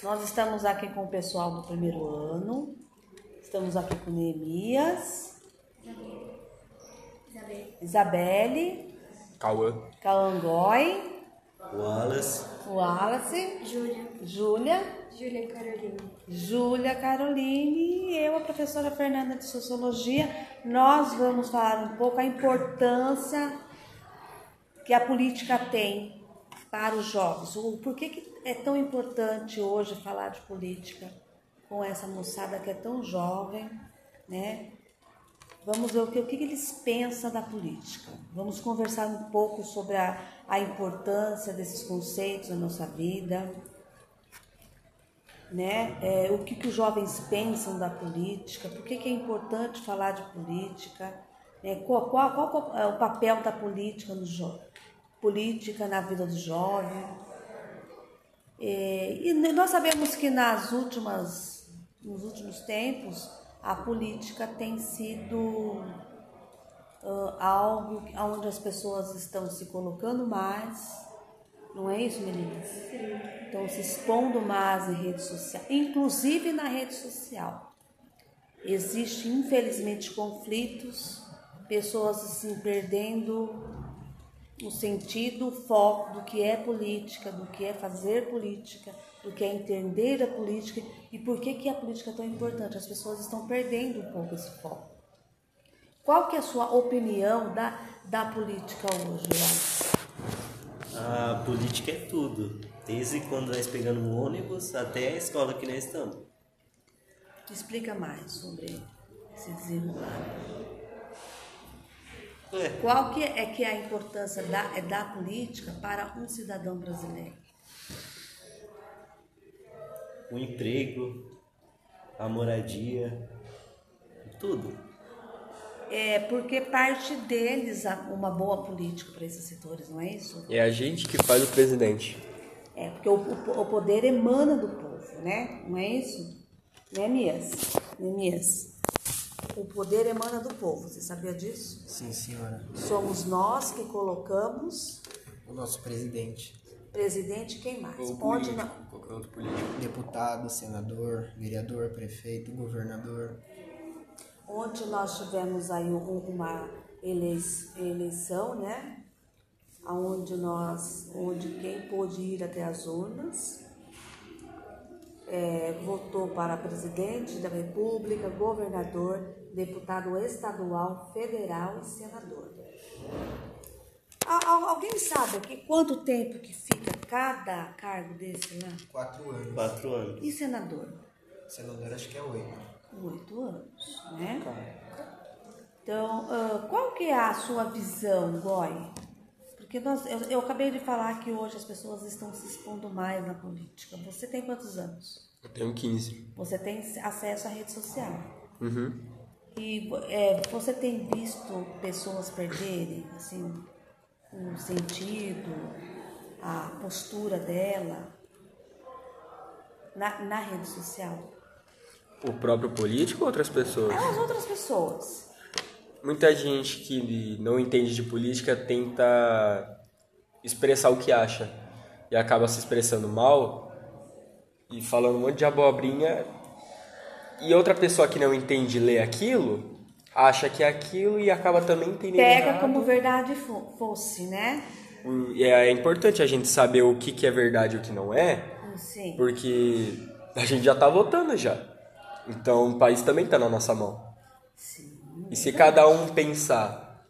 Nós estamos aqui com o pessoal do primeiro ano. Estamos aqui com Neemias, Isabelle, Cauã. Calangói, Wallace, Wallace, Júlia. Júlia, Júlia Carolina. Júlia Caroline e eu, a professora Fernanda de Sociologia. Nós vamos falar um pouco a importância que a política tem para os jovens. O porquê que é tão importante hoje falar de política com essa moçada que é tão jovem, né? Vamos ver o que, o que eles pensam da política. Vamos conversar um pouco sobre a, a importância desses conceitos na nossa vida, né? É, o que, que os jovens pensam da política, por que, que é importante falar de política, né? qual, qual, qual é o papel da política no política na vida do jovem. É, e nós sabemos que nas últimas, nos últimos tempos a política tem sido uh, algo onde as pessoas estão se colocando mais, não é isso, meninas? Sim. Estão se expondo mais em rede social, inclusive na rede social. Existem, infelizmente, conflitos, pessoas assim perdendo o sentido, o foco do que é política, do que é fazer política, do que é entender a política e por que, que a política é tão importante. As pessoas estão perdendo um pouco esse foco. Qual que é a sua opinião da, da política hoje, a política é tudo. Desde quando nós pegamos o ônibus até a escola que nós estamos. Explica mais sobre esse desenrolar. É. Qual que é que é a importância da, é da política para um cidadão brasileiro? O emprego, a moradia, tudo. É porque parte deles há uma boa política para esses setores, não é isso? É a gente que faz o presidente. É, porque o, o, o poder emana do povo, né? Não é isso? Né, Mias? O poder emana do povo, você sabia disso? Sim, senhora. Somos nós que colocamos O nosso presidente. presidente quem mais? Ou Onde político, não? qualquer outro político. Deputado, senador, vereador, prefeito, governador. Onde nós tivemos aí um- uma elei- eleição, né? Onde nós, onde quem pôde ir até as urnas é, votou para presidente da República, governador, deputado estadual, federal e senador. Al- al- Alguém sabe aqui quanto tempo que fica cada cargo desse lá? Quatro anos. Quatro anos. E senador? Senador acho que é oito. Oito anos, né? Então, ah, qual que é a sua visão, Goi? Porque nós, eu, eu acabei de falar que hoje as pessoas estão se expondo mais na política. Você tem quantos anos? Eu tenho 15. Você tem acesso à rede social. Uhum. E é, você tem visto pessoas perderem, assim, o sentido, a postura dela na, na rede social? O próprio político ou outras pessoas? As outras pessoas. Muita gente que não entende de política tenta expressar o que acha e acaba se expressando mal e falando um monte de abobrinha e outra pessoa que não entende ler aquilo acha que é aquilo e acaba também entendendo Pega errado. como verdade fo- fosse, né? E é importante a gente saber o que, que é verdade e o que não é Sim. porque a gente já tá votando já então o país também tá na nossa mão Sim. E se cada um pensar,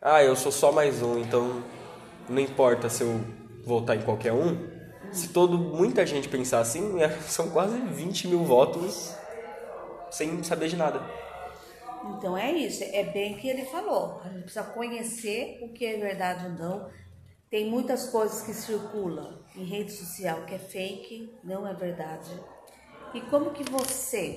ah, eu sou só mais um, então não importa se eu votar em qualquer um, se todo, muita gente pensar assim, é- são quase 20 mil votos sem saber de nada. Então é isso, é bem que ele falou. A gente precisa conhecer o que é verdade ou não. Tem muitas coisas que circulam em rede social que é fake, não é verdade. E como que você,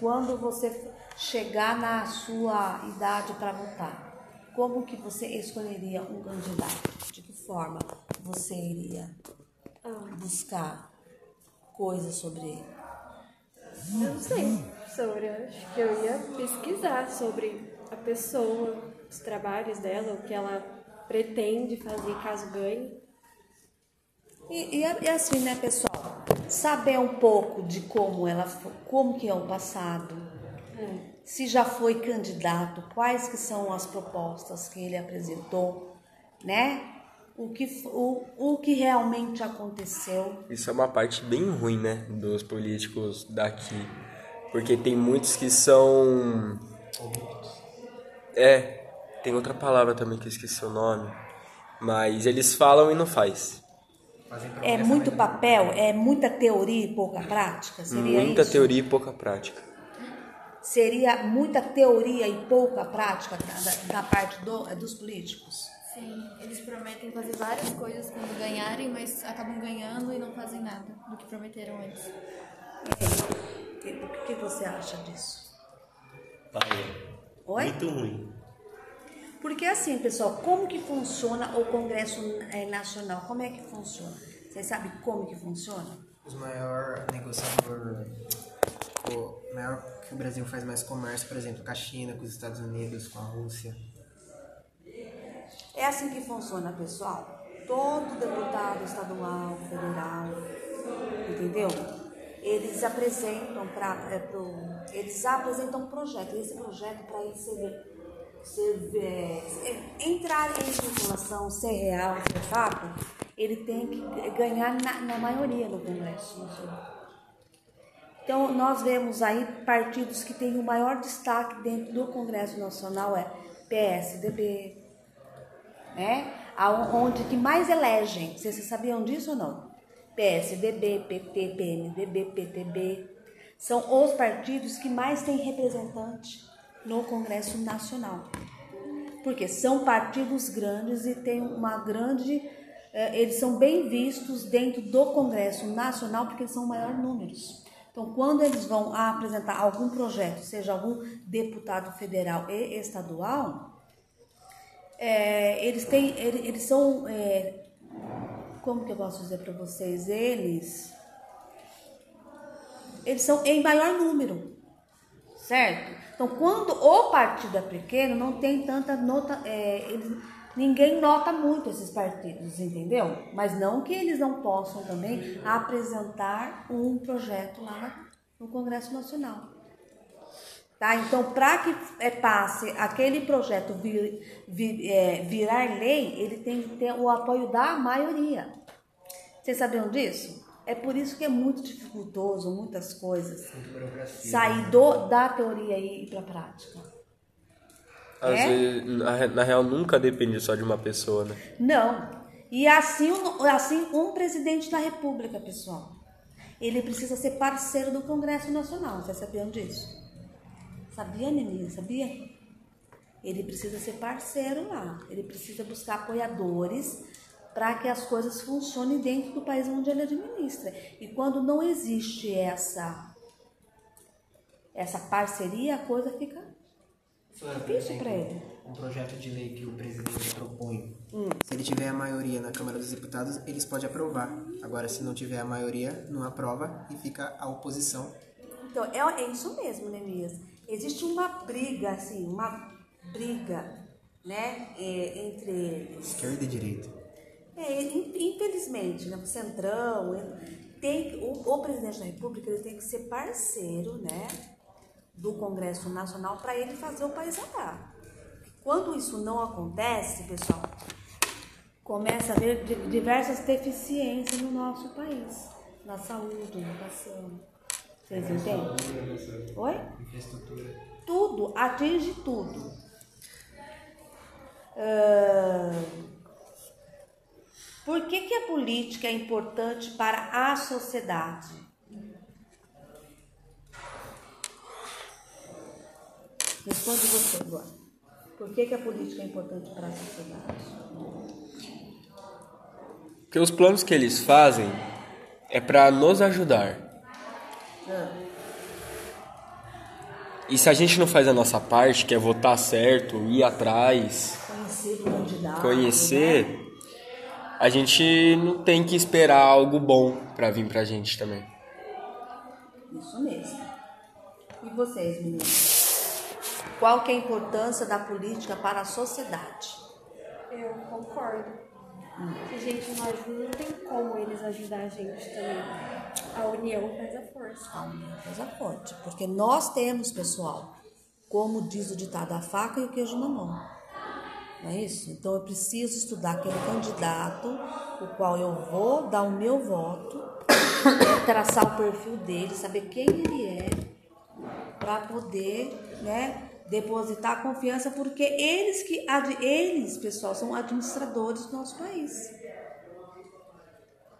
quando você chegar na sua idade para votar, como que você escolheria um candidato? De que forma você iria buscar coisas sobre ele? Eu não sei sobre, acho que eu ia pesquisar sobre a pessoa, os trabalhos dela, o que ela pretende fazer caso ganhe. E, e, e assim, né, pessoal? saber um pouco de como ela como que é o passado. Se já foi candidato, quais que são as propostas que ele apresentou, né? O que, o, o que realmente aconteceu. Isso é uma parte bem ruim, né, dos políticos daqui. Porque tem muitos que são. É, tem outra palavra também que eu esqueci o nome. Mas eles falam e não faz. Fazem É muito papel, é muita teoria e pouca prática? Seria Muita isso? teoria e pouca prática. Seria muita teoria e pouca prática da, da- da parte do- dos políticos? Sim, eles prometem fazer várias coisas quando ganharem, mas acabam ganhando e não fazem nada do que prometeram antes. O que você acha disso? Paia. Oi? Muito ruim. Porque assim, pessoal, como que funciona o Congresso eh, Nacional? Como é que funciona? Vocês sabem como que funciona? Os maior negociador, o maior o Brasil faz mais comércio, por exemplo, com a China, com os Estados Unidos, com a Rússia. É assim que funciona, pessoal. Todo deputado estadual, federal, entendeu? Eles apresentam para eles apresentam um projeto. Esse projeto para ele ser, ser é, entrar em circulação, ser real, ser fato, ele tem que ganhar na, na maioria no Congresso Nacional. Então, nós vemos aí partidos que têm o maior destaque dentro do Congresso Nacional é PSDB, né? Onde que mais elegem. Vocês sabiam disso ou não? PSDB, PT, PMDB, PTB. São os partidos que mais têm representante no Congresso Nacional. Porque são partidos grandes e têm uma grande. eh, Eles são bem vistos dentro do Congresso Nacional porque são maiores números. Então, quando eles vão apresentar algum projeto, seja algum deputado federal e estadual, é, eles têm, ele- eles são, é, como que eu posso dizer para vocês, eles, eles são em maior número, certo? Então, quando o partido é pequeno, não tem tanta nota, é, eles- ninguém nota muito esses partidos, entendeu? Mas não que eles não possam também apresentar um projeto lá no Congresso Nacional. Tá? Então, para que é, passe aquele projeto vir, vir- é, virar lei, ele tem que ter o apoio da maioria. Vocês sabiam disso? É por isso que é muito dificultoso muitas coisas burocracia. sair do, da teoria e ir para a prática. Às É? vezes, na, na real, nunca depende só de uma pessoa, né? Não. E assim, um- assim um presidente da República, pessoal, ele precisa ser parceiro do Congresso Nacional. Vocês sabiam disso? Sabia, Neninha? Sabia? Ele precisa ser parceiro lá. Ele precisa buscar apoiadores para que as coisas funcionem dentro do país onde ele administra. E quando não existe essa essa parceria, a coisa fica Flora, por exemplo, ele. um projeto de lei que o presidente propõe, Hum. se ele tiver a maioria na Câmara dos Deputados, eles podem aprovar. Agora, se não tiver a maioria, não aprova e fica a oposição. Então, é, é isso mesmo, Neemias. Existe uma briga, assim, uma briga, né, é, entre eles. Esquerda e direita. É, in- infelizmente, né, o Centrão, tem, o, o presidente da República ele tem que ser parceiro, né, do Congresso Nacional para ele fazer o país andar. Quando isso não acontece, pessoal, começa a haver di- diversas deficiências no nosso país, na saúde, na educação. Vocês entendem? Oi? Infraestrutura. Tudo, atinge tudo. Ah, por que, que a política é importante para a sociedade? Responde você agora. Por que, que a política é importante para a sociedade? Porque os planos que eles fazem é para nos ajudar. E se a gente não faz a nossa parte, que é votar certo, ir atrás, Conhecer o candidato. conhecer, né? a gente não tem que esperar algo bom para vir pra gente também. Isso mesmo. E vocês, meninos? Qual que é a importância da política para a sociedade? Eu concordo. Se a gente não ajuda, não tem como eles ajudar a gente também. A união faz a força. Ah, uma coisa forte. Porque nós temos, pessoal, como diz o ditado, a faca e o queijo na mão. Não é isso? Então eu preciso estudar aquele candidato, o qual eu vou dar o meu voto, traçar o perfil dele, saber quem ele é, para poder, né, depositar confiança, porque eles que eles, pessoal, são administradores do nosso país.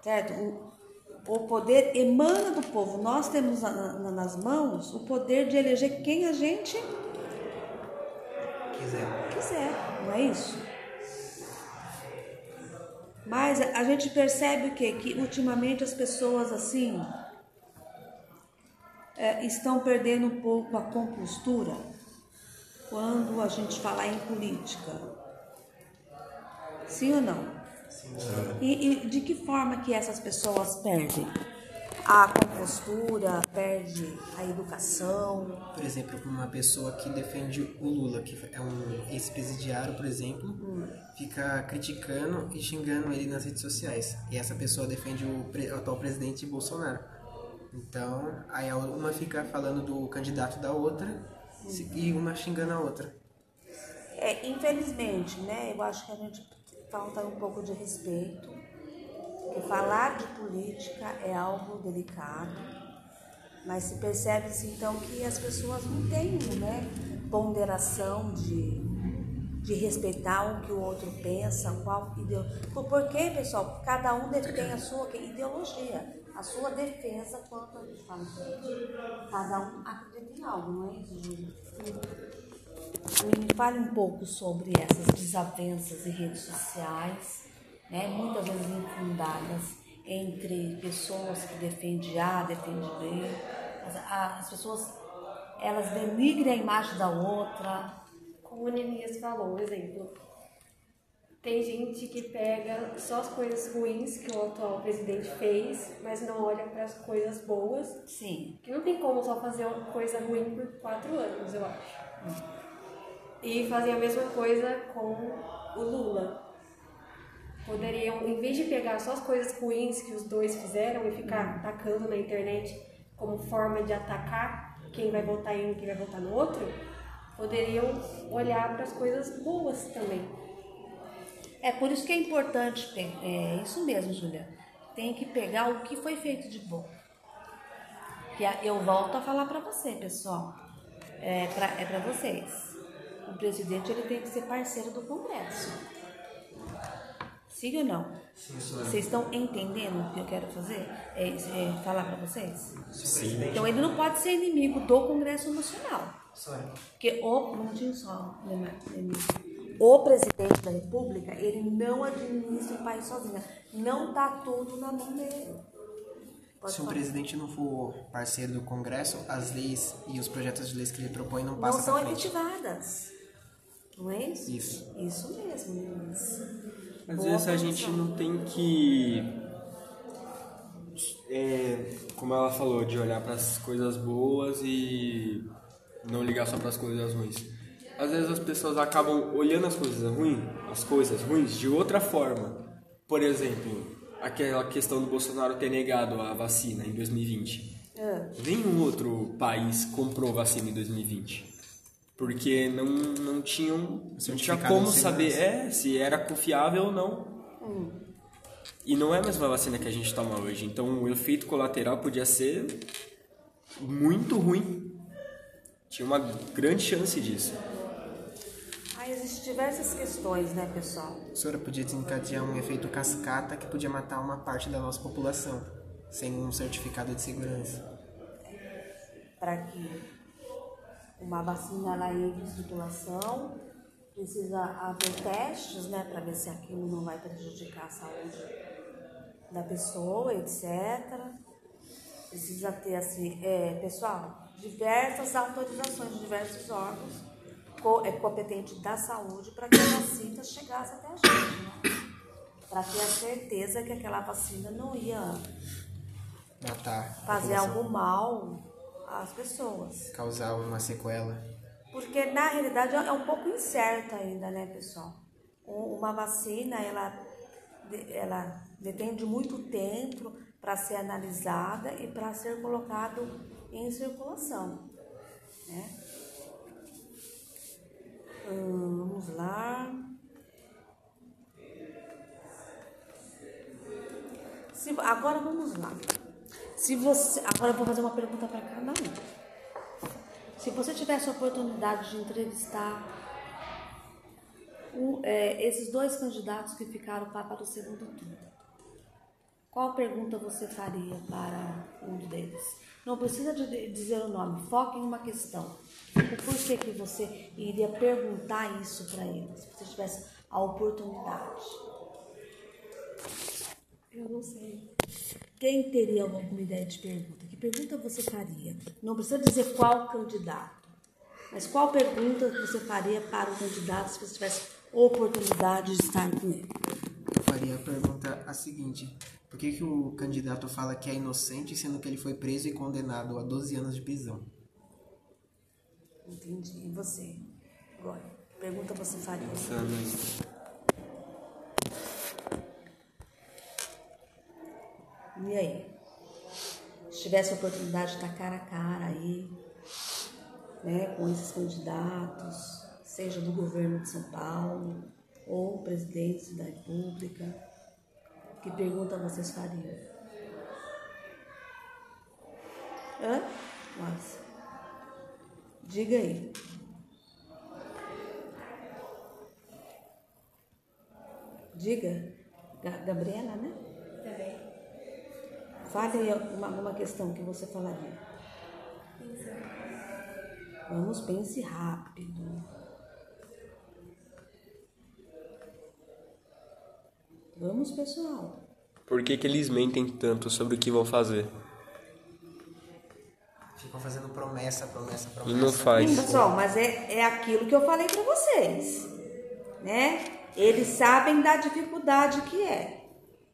Certo? O, o poder emana do povo. Nós temos na- na- nas mãos o poder de eleger quem a gente Quiser. quiser, não é isso? Mas a gente percebe o quê? Que ultimamente as pessoas assim é, estão perdendo um pouco a compostura quando a gente falar em política. Sim ou não? E, e de que forma que essas pessoas perdem? A compostura, perde a educação, Por exemplo, uma pessoa que defende o Lula, que é um ex-presidiário, por exemplo, fica criticando e xingando ele nas redes sociais. E essa pessoa defende o, o atual presidente Bolsonaro. Então, aí uma fica falando do candidato da outra e uma xingando a outra. É, infelizmente, né? Eu acho que a gente falta um pouco de respeito. Porque falar de política é algo delicado, mas se percebe-se então que as pessoas não têm né, ponderação de, de respeitar o que o outro pensa, qual ideologia. Por quê, pessoal? Cada um tem a sua ideologia, a sua defesa quanto a Cada um acredita em algo, não é isso? Me fale um pouco sobre essas desavenças em redes sociais, né, muitas vezes infundadas entre pessoas que defendem A, defendem B. As, as pessoas elas denigrem a imagem da outra. Como o Nemias falou, um exemplo. Tem gente que pega só as coisas ruins que o atual presidente fez, mas não olha para as coisas boas. Sim, Que não tem como só fazer uma coisa ruim por quatro anos, eu acho. E fazem a mesma coisa com o Lula. Poderiam, em vez de pegar só as coisas ruins que os dois fizeram e ficar atacando na internet como forma de atacar quem vai votar em um e quem vai votar no outro, poderiam olhar para as coisas boas também. É por isso que é importante, é isso mesmo, Júlia. Tem que pegar o que foi feito de bom. Que eu volto a falar para você, pessoal. É para é pra vocês. O presidente ele tem que ser parceiro do Congresso. Sim ou não? Vocês estão entendendo o que eu quero fazer? É, é falar para vocês? Sim. Então ele não pode ser inimigo do Congresso Nacional. Sônia. Porque o, um minutinho só, Lemar- Lemir. O presidente da República, ele não administra o país sozinho. Não tá tudo na mão dele. Pode Se um falar. presidente não for parceiro do Congresso, as leis e os projetos de leis que ele propõe não não passam são pra frente. efetivadas. Não é isso? Isso. Isso mesmo, Boa vezes a gente não tem que. é, como ela falou, de olhar para as coisas boas e não ligar só para as coisas ruins. Às vezes as pessoas acabam olhando as coisas ruins, as coisas ruins de outra forma. Por exemplo, aquela questão do Bolsonaro ter negado a vacina em 2020. Ah, Nenhum outro país comprou vacina em 2020. Porque não, não tinham. Não tinha como saber é, se era confiável ou não. E não é a mesma vacina que a gente toma hoje. Então o efeito colateral podia ser muito ruim. Tinha uma grande chance disso. Existem diversas questões, né, pessoal? A senhora podia desencadear um efeito cascata que podia matar uma parte da nossa população, sem um certificado de segurança. Para que uma vacina ela entre em circulação, precisa haver testes, né, para ver se aquilo não vai prejudicar a saúde da pessoa, etc. Precisa ter assim, é, pessoal, diversas autorizações de diversos órgãos é, competentes da saúde para que a vacina chegasse até a gente, né? Para ter a certeza que aquela vacina não ia Matar. a fazer população, algo mal às pessoas. Causar uma sequela. Porque na realidade é um pouco incerto ainda, né, pessoal? Um- Uma vacina, ela ela depende de muito tempo para ser analisada e para ser colocado em circulação. Né? Hum, vamos lá. Se, agora vamos lá. Se você, agora eu vou fazer uma pergunta para cada um. Se você tivesse a oportunidade de entrevistar um, é, esses dois candidatos que ficaram para, o segundo turno, qual pergunta você faria para um deles? Não precisa de dizer o nome, foque em uma questão. O porquê que você iria perguntar isso para eles, se você tivesse a oportunidade? Eu não sei. Quem teria alguma ideia de pergunta? Que pergunta você faria? Não precisa dizer qual candidato, mas qual pergunta você faria para o candidato se você tivesse oportunidade de estar com ele? Eu faria a pergunta a seguinte: por que, que o candidato fala que é inocente, sendo que ele foi preso e condenado a 12 anos de prisão? Entendi. E você? Agora, pergunta você faria? E aí? Se tivesse a oportunidade de estar cara a cara aí, né, com esses candidatos, seja do governo de São Paulo ou presidente da República, que pergunta vocês fariam? Hã? Nossa. Diga aí. Diga. Ga- Gabriela, né? Também. Fale aí uma, uma questão que você falaria. Vamos, pense rápido. Vamos, pessoal. Por que, que eles mentem tanto sobre o que vão fazer? Ficam fazendo promessa, promessa, E promessa. não faz. Sim, pessoal, mas é, é aquilo que eu falei para vocês, né? Eles sabem da dificuldade que é.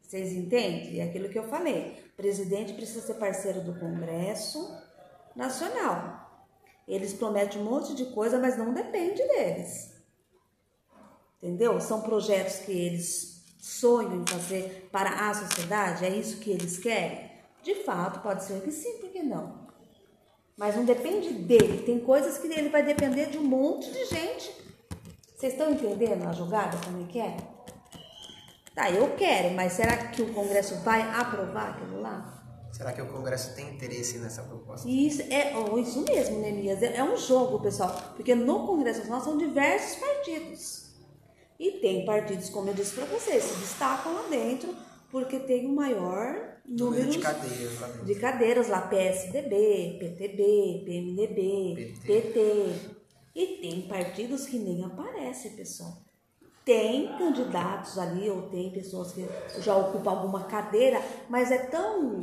Vocês entendem? É aquilo que eu falei. O presidente precisa ser parceiro do Congresso Nacional. Eles prometem um monte de coisa, mas não depende deles. Entendeu? São projetos que eles sonham em fazer para a sociedade, é isso que eles querem? De fato, pode ser que sim, por que não? Mas não depende dele. Tem coisas que ele vai depender de um monte de gente. Vocês estão entendendo a jogada como é que é? Tá, eu quero, mas será que o Congresso vai aprovar aquilo lá? Será que o Congresso tem interesse nessa proposta? Isso é oh, isso mesmo, Nemias. É, é um jogo, pessoal. Porque no Congresso Nacional são diversos partidos. E tem partidos, como eu disse para vocês, se destacam lá dentro porque tem o maior número de cadeiras lá dentro. de cadeiras lá, PSDB, PTB, PMDB, PT. E tem partidos que nem aparecem, pessoal. Tem candidatos ali, ou tem pessoas que já ocupam alguma cadeira, mas é tão,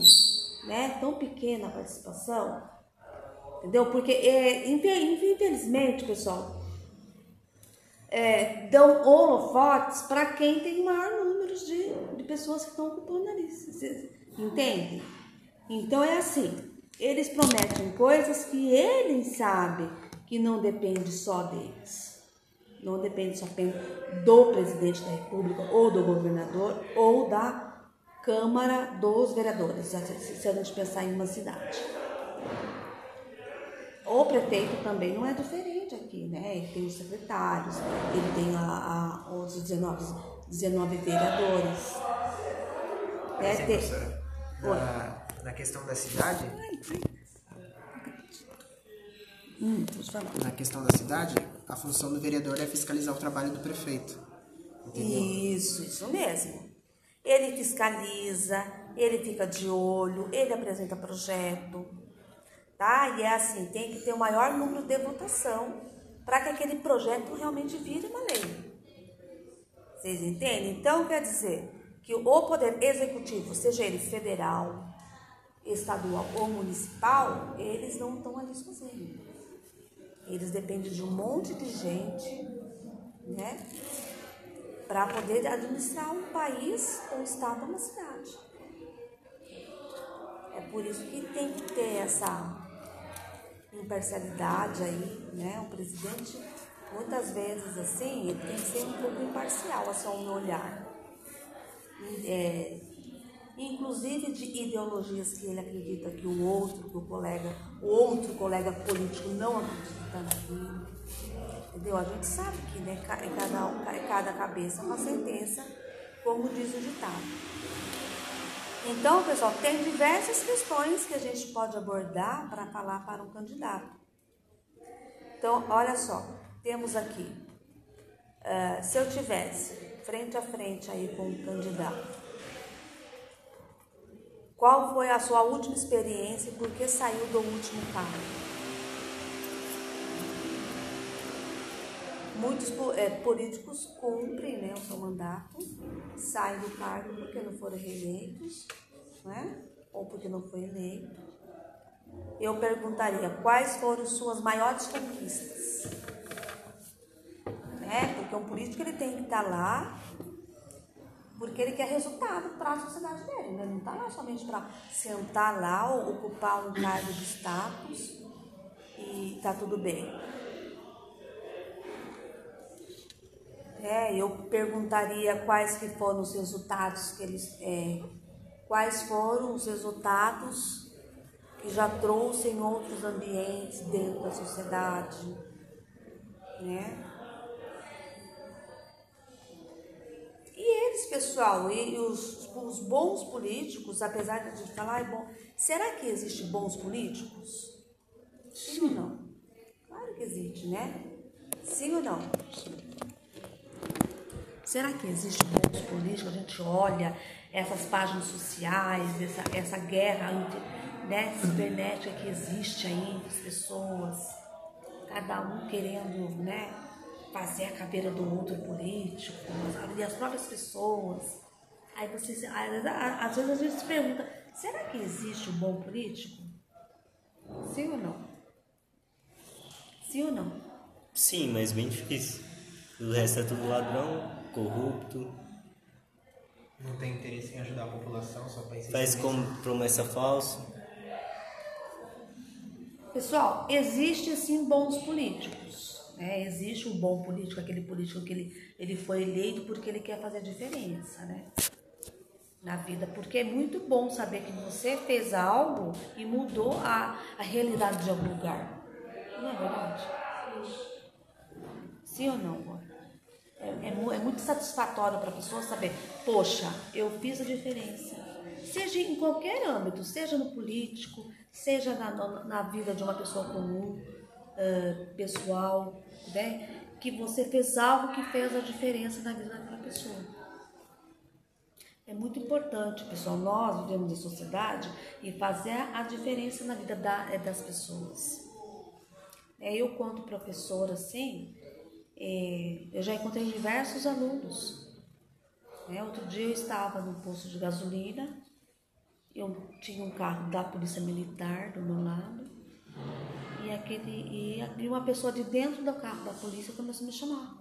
né, tão pequena a participação, entendeu? Porque, é, infe- infelizmente, pessoal, é, dão holofotes para quem tem maior número de, de pessoas que estão ocupando ali. Entende? Então é assim, eles prometem coisas que eles sabem que não depende só deles. Não depende só do presidente da República, ou do governador, ou da Câmara dos Vereadores, se a gente pensar em uma cidade. O prefeito também não é diferente aqui, né? Ele tem os secretários, ele tem a, a- os 19, 19 vereadores. Sim, Tem-. Na, na questão da cidade, Hum, na questão da cidade, a função do vereador é fiscalizar o trabalho do prefeito. Entendeu? Isso, isso mesmo. Ele fiscaliza, ele fica de olho, ele apresenta projeto, tá? E é assim, tem que ter o maior número de votação para que aquele projeto realmente vire uma lei. Vocês entendem? Então, quer dizer que o poder executivo, seja ele federal, estadual ou municipal, eles não estão ali sozinhos. Eles dependem de um monte de gente, né? Para poder administrar um país, um estado, uma cidade. É por isso que tem que ter essa imparcialidade aí, né? O presidente, muitas vezes assim, ele tem que ser um pouco imparcial, a seu olhar. É, inclusive de ideologias que ele acredita que o outro, que o colega, o outro colega político não acredita naquilo. Entendeu? A gente sabe que né, em cada, ca- em cada cabeça é uma sentença, como diz o ditado. Então, pessoal, tem diversas questões que a gente pode abordar para falar para um candidato. Então, olha só, temos aqui, ah, se eu tivesse frente a frente aí com um candidato, qual foi a sua última experiência e por que saiu do último cargo? Muitos eh, políticos cumprem né, o seu mandato, saem do cargo porque não foram reeleitos, né? ou porque não foi eleito. Eu perguntaria quais foram suas maiores conquistas. Né? Porque um político ele tem que estar lá porque ele quer resultado para a sociedade dele. Né? Ele não está lá somente para sentar lá ocupar um cargo de status e tá tudo bem. É, eu perguntaria quais que foram os resultados que eles, é, quais foram os resultados que já trouxe em outros ambientes dentro da sociedade, né? Eles, pessoal, e os, os bons políticos, apesar de a gente falar, "Ai, bom, será que existe bons políticos? Sim ou não? Claro que existe, né? Sim ou não? Será que existe bons políticos? A gente olha essas páginas sociais, essa, essa guerra né, cibernética que existe aí entre as pessoas, cada um querendo né, fazer a caveira do outro político, e as próprias pessoas. Aí você, se- às às vezes a gente se pergunta, será que existe um bom político? Sim ou não? Sim ou não? Sim, mas bem difícil. O resto é tudo ladrão, corrupto, Não tem interesse em ajudar a população, só para faz como promessa falsa. Pessoal, existe sim bons políticos. Né? Existe um bom político, aquele político que ele, ele foi eleito porque ele quer fazer a diferença, né? Na vida, porque é muito bom saber que você fez algo e mudou a, a realidade de algum lugar. Não é verdade? Sim ou não? É, é é muito satisfatório para a pessoa saber, poxa, eu fiz a diferença. Seja em qualquer âmbito, seja no político, seja na, na, na vida de uma pessoa comum, ah, pessoal, né? Que você fez algo que fez a diferença na vida daquela pessoa. É muito importante, pessoal, nós vivemos em sociedade e fazer a diferença na vida da- eh, das pessoas. É, eu, quanto professora, assim, é, eu já encontrei diversos alunos. né? Outro dia eu estava no posto de gasolina, eu tinha um carro da polícia militar do meu lado, e, aquele, e, uma pessoa de dentro do carro da polícia começou a me chamar.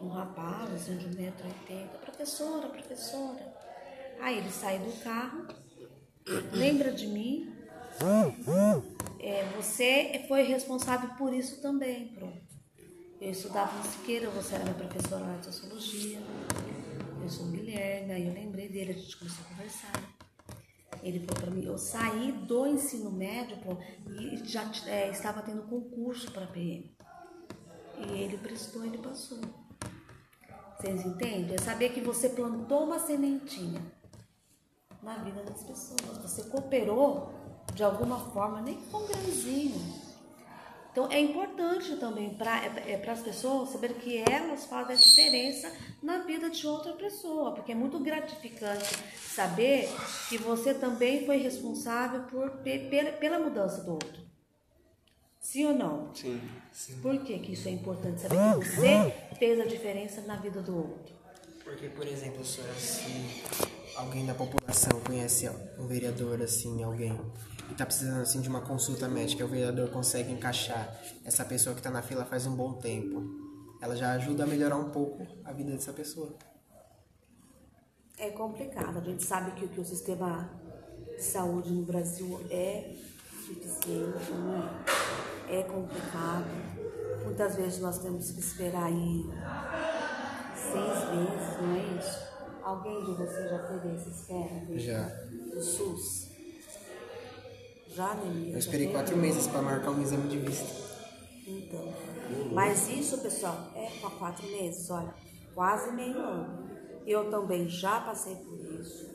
Um rapaz, assim, de 1,80m, professora, professora. Aí ele sai do carro, lembra de mim, é, você foi responsável por isso também, pronto. Eu estudava no Siqueira, você era minha professora de sociologia. Eu sou Guilherme, aí eu lembrei dele, a gente começou a conversar. Ele falou para mim, eu saí do ensino médio pô, e já é, estava tendo concurso para PM. E ele prestou, ele passou. Vocês entendem? É saber que você plantou uma sementinha na vida das pessoas. Você cooperou de alguma forma, nem for um grãozinho. Então é importante também para é, é, as pessoas saber que elas fazem a diferença na vida de outra pessoa, porque é muito gratificante saber que você também foi responsável por, pe- pela, pela mudança do outro. Sim ou não? Sim. Por que, que isso é importante? Saber que você fez a diferença na vida do outro. Porque, por exemplo, se alguém da população conhece um vereador, assim, alguém, e tá precisando, assim, de uma consulta médica, o vereador consegue encaixar essa pessoa que tá na fila faz um bom tempo, ela já ajuda a melhorar um pouco a vida dessa pessoa. É complicado. A gente sabe que, que o sistema de saúde no Brasil é deficiente, não é? É complicado. Muitas vezes nós temos que esperar aí seis meses, não é isso? Alguém de vocês já teve esse esquema? do- Já. Do SUS? Já, Neemias? Eu esperei quatro meses para marcar um exame de vista. Então, mas isso, pessoal, é para quatro meses, olha, quase meio ano. Eu também já passei por isso,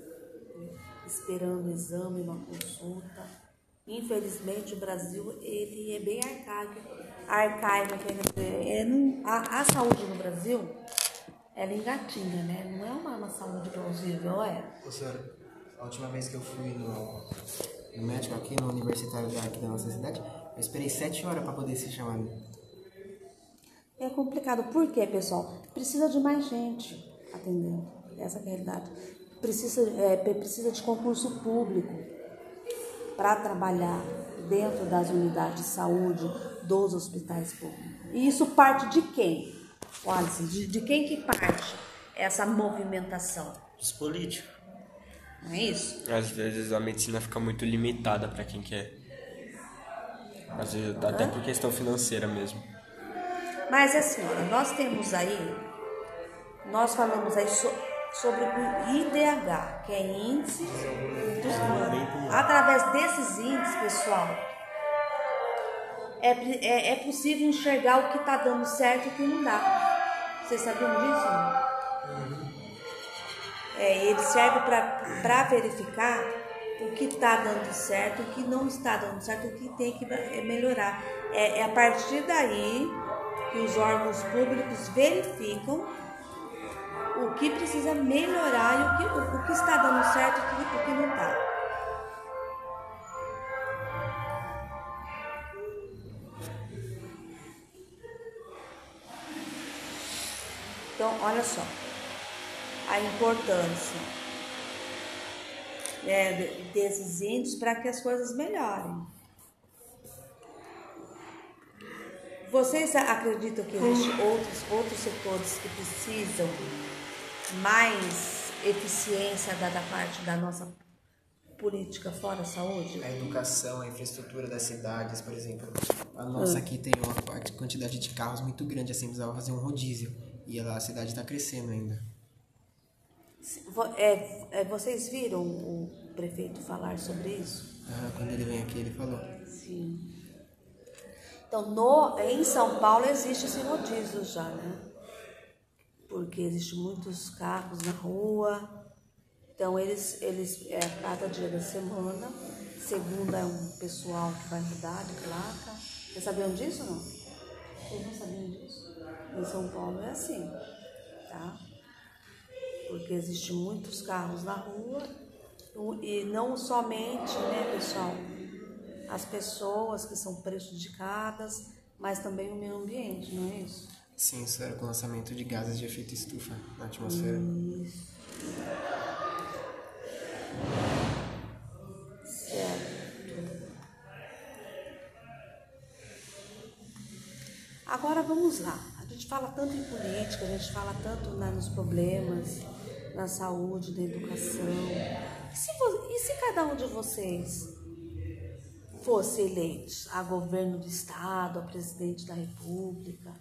né, esperando o exame, uma consulta. Infelizmente, o Brasil, ele é bem arcaico, arcaico, quer dizer, é não- a, a saúde no Brasil, ela engatinha, né? Não é uma, uma saúde plausível, é? Ô, senhora, a última vez que eu fui no, no médico aqui, no universitário daqui da nossa cidade, eu esperei sete horas para poder ser chamado. É complicado. Por quê, pessoal? Precisa de mais gente atendendo. Essa é a realidade. Precisa, é, precisa de concurso público para trabalhar dentro das unidades de saúde dos hospitais públicos. E isso parte de quem? Wallace, de, de quem que parte essa movimentação? Os políticos. Não é isso? Às vezes a medicina fica muito limitada para quem quer. Às vezes, até por questão financeira mesmo. Mas assim, nós temos aí, nós falamos aí so- sobre o IDH, que é índice dos humanos. Através desses índices, pessoal, é, é, é possível enxergar o que está dando certo e o que não dá. Vocês sabiam disso? Não? É, ele serve para verificar o que está dando certo, o que não está dando certo, o que tem que eh, melhorar. É, é a partir daí que os órgãos públicos verificam o que precisa melhorar e o que, o, o que está dando certo e o o que não está. Então, olha só a importância né, de- desses índices para que as coisas melhorem. Vocês acreditam que existem outros, outros setores que precisam mais eficiência da, da parte da nossa política fora a saúde? A educação, a infraestrutura das cidades, por exemplo. A nossa aqui tem uma quantidade de carros muito grande, assim, precisava fazer um rodízio. E ela, a cidade está crescendo ainda. É, é, vocês viram o prefeito falar sobre isso? Ah, quando ele vem aqui, ele falou. Sim. Então, no, em São Paulo existe esse rodízio já, né? Porque existem muitos carros na rua. Então, eles, eles é, cada dia da semana, segunda é um pessoal que vai mudar de placa. Vocês sabiam disso ou não? Vocês não sabiam disso? Em São Paulo é assim, tá? Porque existem muitos carros na rua e não somente, né, pessoal, as pessoas que são prejudicadas, mas também o meio ambiente, não é isso? Sim, isso era com o lançamento de gases de efeito estufa na atmosfera. Isso. Certo. Agora vamos lá. A gente fala tanto em política, a gente fala tanto na- nos problemas, na saúde, na educação. E se, e se cada um de vocês fosse eleito a governo do estado, a presidente da república,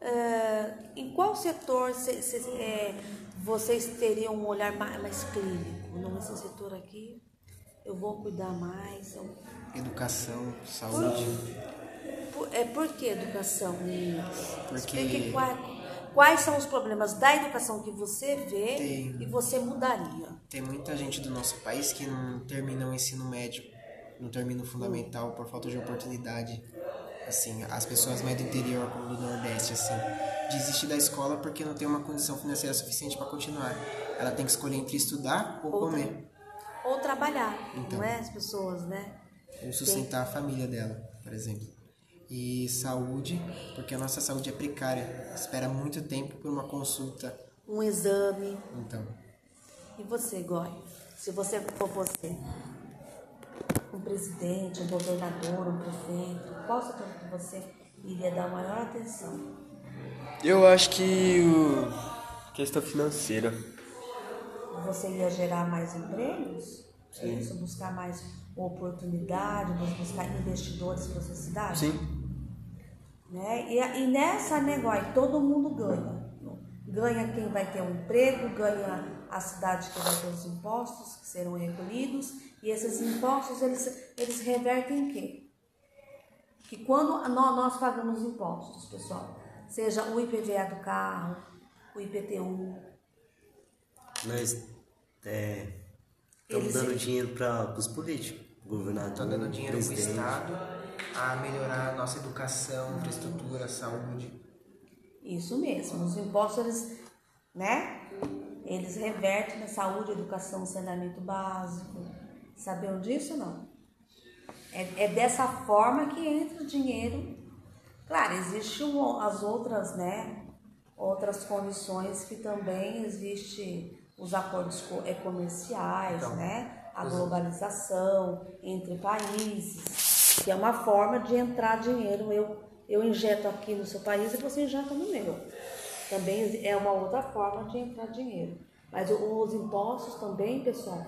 é, em qual setor cê- cê- é, vocês teriam um olhar mais, mais clínico? Não, esse setor aqui eu vou cuidar mais. eu- Educação, saúde. Por, é, por que educação, meninas? Porque- Explique quais, quais são os problemas da educação que você vê Tem. e você mudaria. Tem muita gente do nosso país que não termina o ensino médio, não termina o fundamental por falta de oportunidade. Assim, as pessoas mais do interior, como do Nordeste, assim, desiste da escola porque não tem uma condição financeira suficiente para continuar. Ela tem que escolher entre estudar ou Ou comer, Ou trabalhar, Então. não é? As pessoas, né? ou sustentar a família dela, por exemplo. E saúde, porque a nossa saúde é precária, espera muito tempo por uma consulta. Um exame. Então, E você, Goi? Se você for você, um presidente, um governador, um prefeito, qual setor que você iria dar maior atenção? Eu acho que o... questão financeira. Você ia gerar mais empregos? É isso? Buscar mais oportunidade, buscar investidores para a sua cidade? Sim. Né? E, e nessa negócio, todo mundo ganha. Ganha quem vai ter um emprego, ganha a cidade que vai ter os impostos que serão recolhidos, e esses impostos eles, eles revertem em quê? Que quando nós, nós pagamos impostos, pessoal, seja o IPVA do carro, o IPTU, Nós é, estamos Eles- dando dinheiro para os políticos, governador, Tá dando dinheiro pro presidente. Estado a melhorar a nossa educação, infraestrutura, saúde. Isso mesmo, os impostos, eles, né? Eles revertem na saúde, educação, saneamento básico. Sabiam disso ou não? É, é dessa forma que entra o dinheiro. Claro, existem as outras, né? Outras condições que também existe os acordos co- é, comerciais, Então, né? A globalização entre países, que é uma forma de entrar dinheiro. Eu, eu injeto aqui no seu país e você injeta no meu. Também é uma outra forma de entrar dinheiro. Mas os impostos também, pessoal,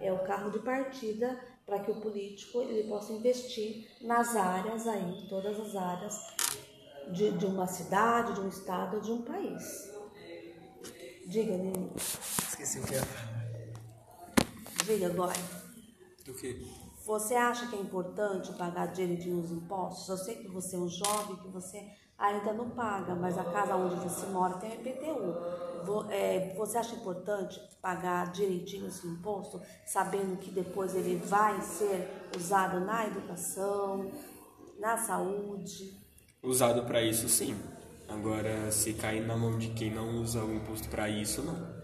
é o carro de partida para que o político ele possa investir nas áreas aí, todas as áreas de, de uma cidade, de um estado, de um país. Diga, Nini. Esqueci o que é. Diga agora. Do que? Você acha que é importante pagar direitinho os impostos? Eu sei que você é um jovem, que você ainda não paga, mas a casa onde você mora tem IPTU. É, Você acha importante pagar direitinho esse imposto, sabendo que depois ele vai ser usado na educação, na saúde? Usado pra isso, sim. Agora, se cair na mão de quem não usa o imposto pra isso, não.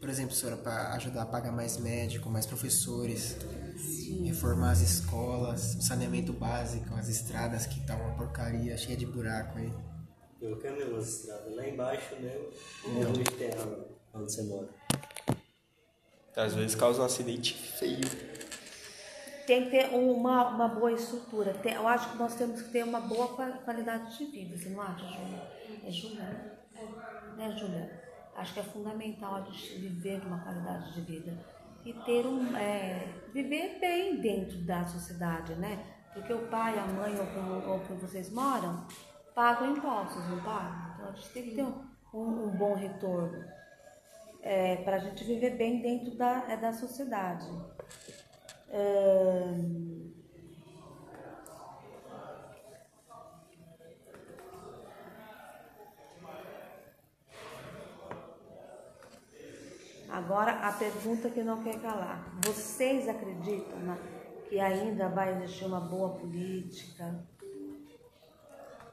Por exemplo, senhora, para ajudar a pagar mais médico, mais professores, reformar as escolas, o saneamento básico, as estradas que tá uma porcaria, cheia de buraco aí. Eu caminho umas estradas lá embaixo, né? É onde tem a, onde você mora. Às vezes causa um acidente feio. Tem que ter uma, uma boa estrutura. Tem- eu acho que nós temos que ter uma boa qua- qualidade de vida, você não acha, Júlia? É Júlia, né? Né, Júlia? Acho que é fundamental a gente viver uma qualidade de vida e ter um. é, viver bem dentro da sociedade, né? Porque o pai, a mãe ou que, ou que vocês moram pagam impostos, não pagam? Então a gente tem que ter um, um, um bom retorno para a gente viver bem dentro da, é, da sociedade. Ahn, Agora a pergunta que não quer calar. Vocês acreditam na- que ainda vai existir uma boa política?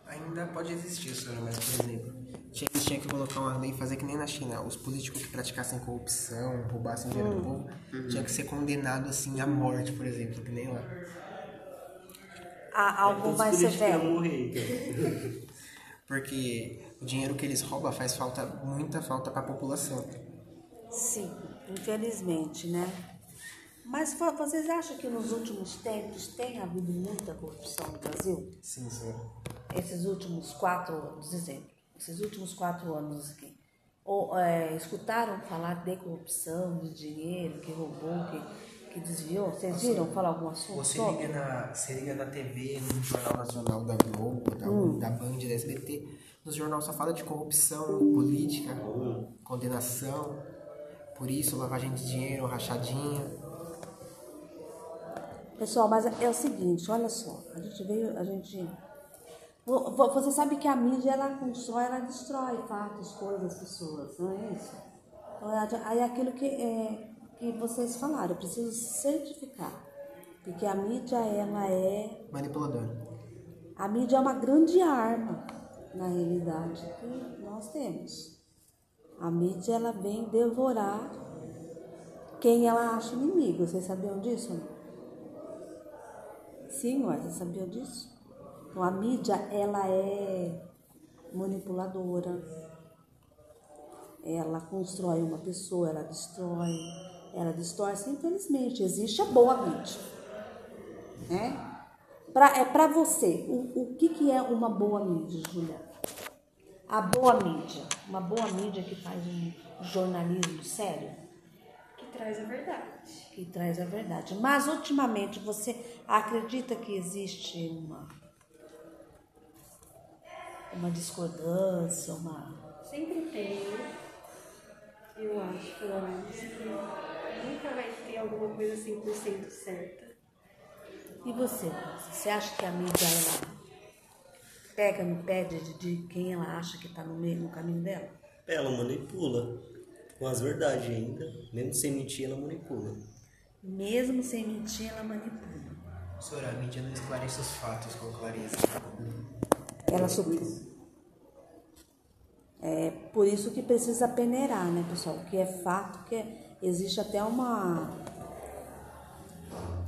Ainda pode existir, senhora, mas, por exemplo, tinha, eles tinham que colocar uma lei e fazer que nem na China. Os políticos que praticassem corrupção, roubassem dinheiro do povo, tinha que ser condenado, assim, à morte, por exemplo, que nem lá. Há algo iam severo? morrer, então. Porque o dinheiro que eles roubam faz falta, muita falta para a população. Sim, infelizmente, né? Mas vo- vocês acham que nos últimos tempos tem havido muita corrupção no Brasil? Sim, senhora. Esses últimos quatro anos, exemplo, esses últimos quatro anos aqui. Ou, é, escutaram falar de corrupção, de dinheiro que roubou, que, que desviou? Vocês viram falar algum assunto Você sobre? liga, na, você liga na TV, no Jornal Nacional da Globo, da, da Band, da SBT, nos jornais só fala de corrupção, política, condenação, por isso, lavagem de dinheiro, rachadinha. Pessoal, mas é o seguinte, olha só, a gente veio, a gente... Vo- vo- Você sabe que a mídia, ela constrói, ela destrói fatos, coisas, pessoas, não é isso? Então, é- aí é aquilo que, é, que vocês falaram, eu preciso certificar, porque a mídia, ela é... Manipulador. A mídia é uma grande arma, na realidade, que nós temos. A mídia, ela vem devorar quem ela acha inimigo. Vocês sabiam disso? Sim, vocês sabiam disso? Então, a mídia, ela é manipuladora. Ela constrói uma pessoa, ela destrói, ela distorce. Infelizmente, existe a boa mídia né? Pra, é para você, o, o que, que é uma boa mídia, Julia? A boa mídia, uma boa mídia que faz um jornalismo sério, Que traz a verdade. que traz a verdade. Mas ultimamente você acredita que existe uma uma discordância, uma tenho, eu acho, pelo menos, que nunca vai ter alguma coisa 100% certa. E você? Você acha que a mídia ela pega no pé de, de quem ela acha que está no meio no caminho dela? Ela manipula. Com as verdades ainda. Mesmo sem mentir, ela manipula. Mesmo sem mentir, ela manipula. Professora, a mídia não esclarece os fatos com clareza. Ela sub... É por isso que precisa peneirar, né, pessoal? Que é fato que é- existe até uma.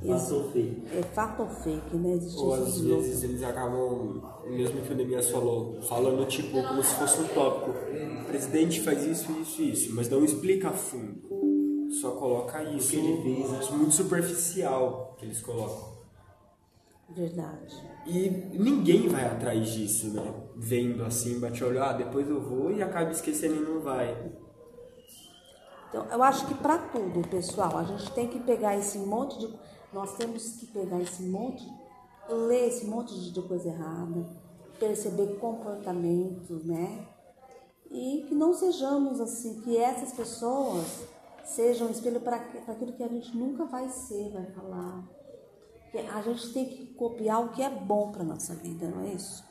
Fato ou fake? É fato ou fake, né? Existe Ou às vezes eles acabam, mesmo que o Nemias falou, falando tipo como se fosse um tópico. O presidente faz isso, isso, isso, mas não explica a fundo. Só coloca isso. que ele fez, né? isso muito superficial que eles colocam. Verdade. E ninguém vai atrás disso, né? Vendo assim, bate olho, ah, depois eu vou e acaba esquecendo e não vai. Então, eu acho que para tudo, pessoal, a gente tem que pegar esse monte de. Nós temos que pegar esse monte, ler esse monte de coisa errada, perceber comportamentos, né? E que não sejamos assim, que essas pessoas sejam espelho para aquilo que a gente nunca vai ser, vai falar. A gente tem que copiar o que é bom para nossa vida, não é isso?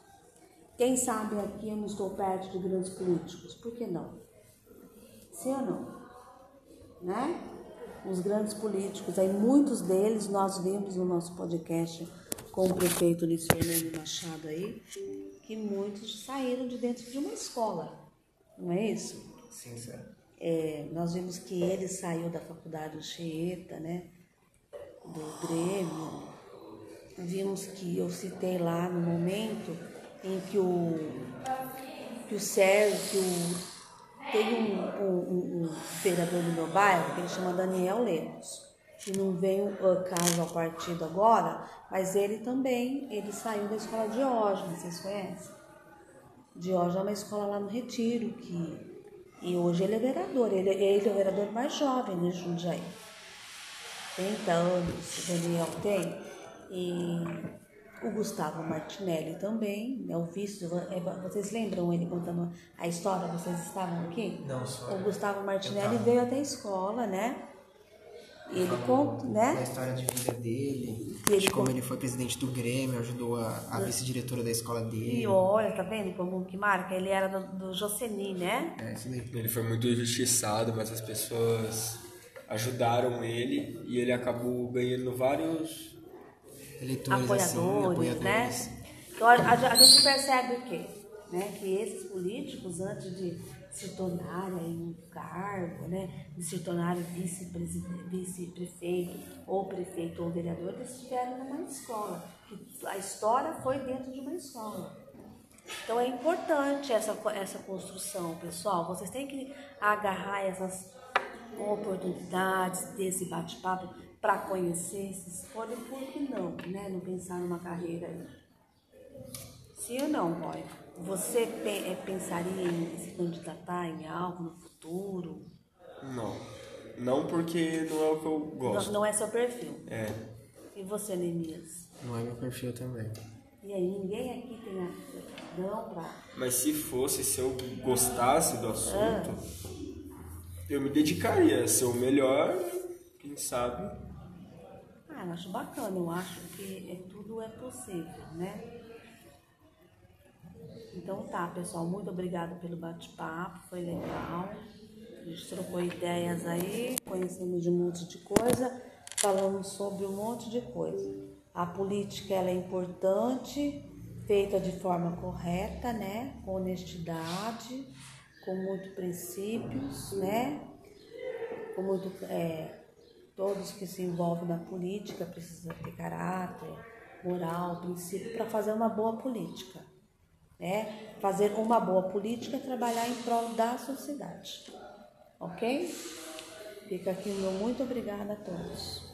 Quem sabe aqui eu não estou perto de grandes políticos, por que não? Sim ou não? né? Os grandes políticos, aí muitos deles nós vimos no nosso podcast com o prefeito Luiz Fernando Machado aí, que muitos saíram de dentro de uma escola, não é isso? Sim, senhora. É, nós vimos que ele saiu da faculdade Chieta, né? Do Grêmio. Vimos que eu citei lá no momento em que o, que o Sérgio, que o tem um, um, um- um vereador do meu bairro que ele chama Daniel Lemos. Que não veio uh, caso ao partido agora, mas ele também, ele saiu da escola de Diógenes, vocês conhecem? Diógenes é uma escola lá no Retiro, que, e hoje ele é vereador, ele, ele é o vereador mais jovem de Jundiaí. 30 anos o Daniel tem. E o Gustavo Martinelli também, é o vice. é, Vocês lembram ele contando a história? Vocês estavam aqui? Não, senhora. O Gustavo Martinelli veio até a escola, né? E ele conta, né? história de vida dele, E ele de como con- ele foi presidente do Grêmio, ajudou a, a vice-diretora da escola dele. E olha, tá vendo como que marca? Ele era do, do Joceni, né? É, isso daí. Ele foi muito injustiçado, mas as pessoas ajudaram ele e ele acabou ganhando vários. Eleitores, assim, apoiadores, né? apoiadores. Então a, a- gente percebe o quê? Né? Que esses políticos, antes de se tornarem um cargo, né? de se tornarem vice-prefeito, ou prefeito ou vereador, eles estiveram numa escola. A história foi dentro de uma escola. Então é importante essa, essa construção, pessoal. Vocês têm que agarrar essas oportunidades desse bate-papo para conhecer, se escolher, por que não, né? Não pensar numa carreira aí. Sim ou não, Roy? Você pe- eh, pensaria em se candidatar em algo no futuro? Não. Não porque não é o que eu Não, gosto. não é seu perfil. É. E você, Neemias? Não é meu perfil também. E aí, ninguém aqui tem aptidão para Mas se fosse, se eu gostasse do assunto, eu me dedicaria a ser o melhor, quem sabe. Ah, acho bacana, eu acho que é, tudo é possível, né? Então tá, pessoal, muito obrigada pelo bate-papo, foi legal. A gente trocou ideias aí, conhecemos de um monte de coisa, falamos sobre um monte de coisa. A política ela é importante, feita de forma correta, né? Com honestidade, com muitos princípios, né? com muito é, todos que se envolvem na política precisam ter caráter, moral, princípio para fazer uma boa política, né? Fazer uma boa política é trabalhar em prol da sociedade, ok? Fica aqui meu muito obrigada a todos.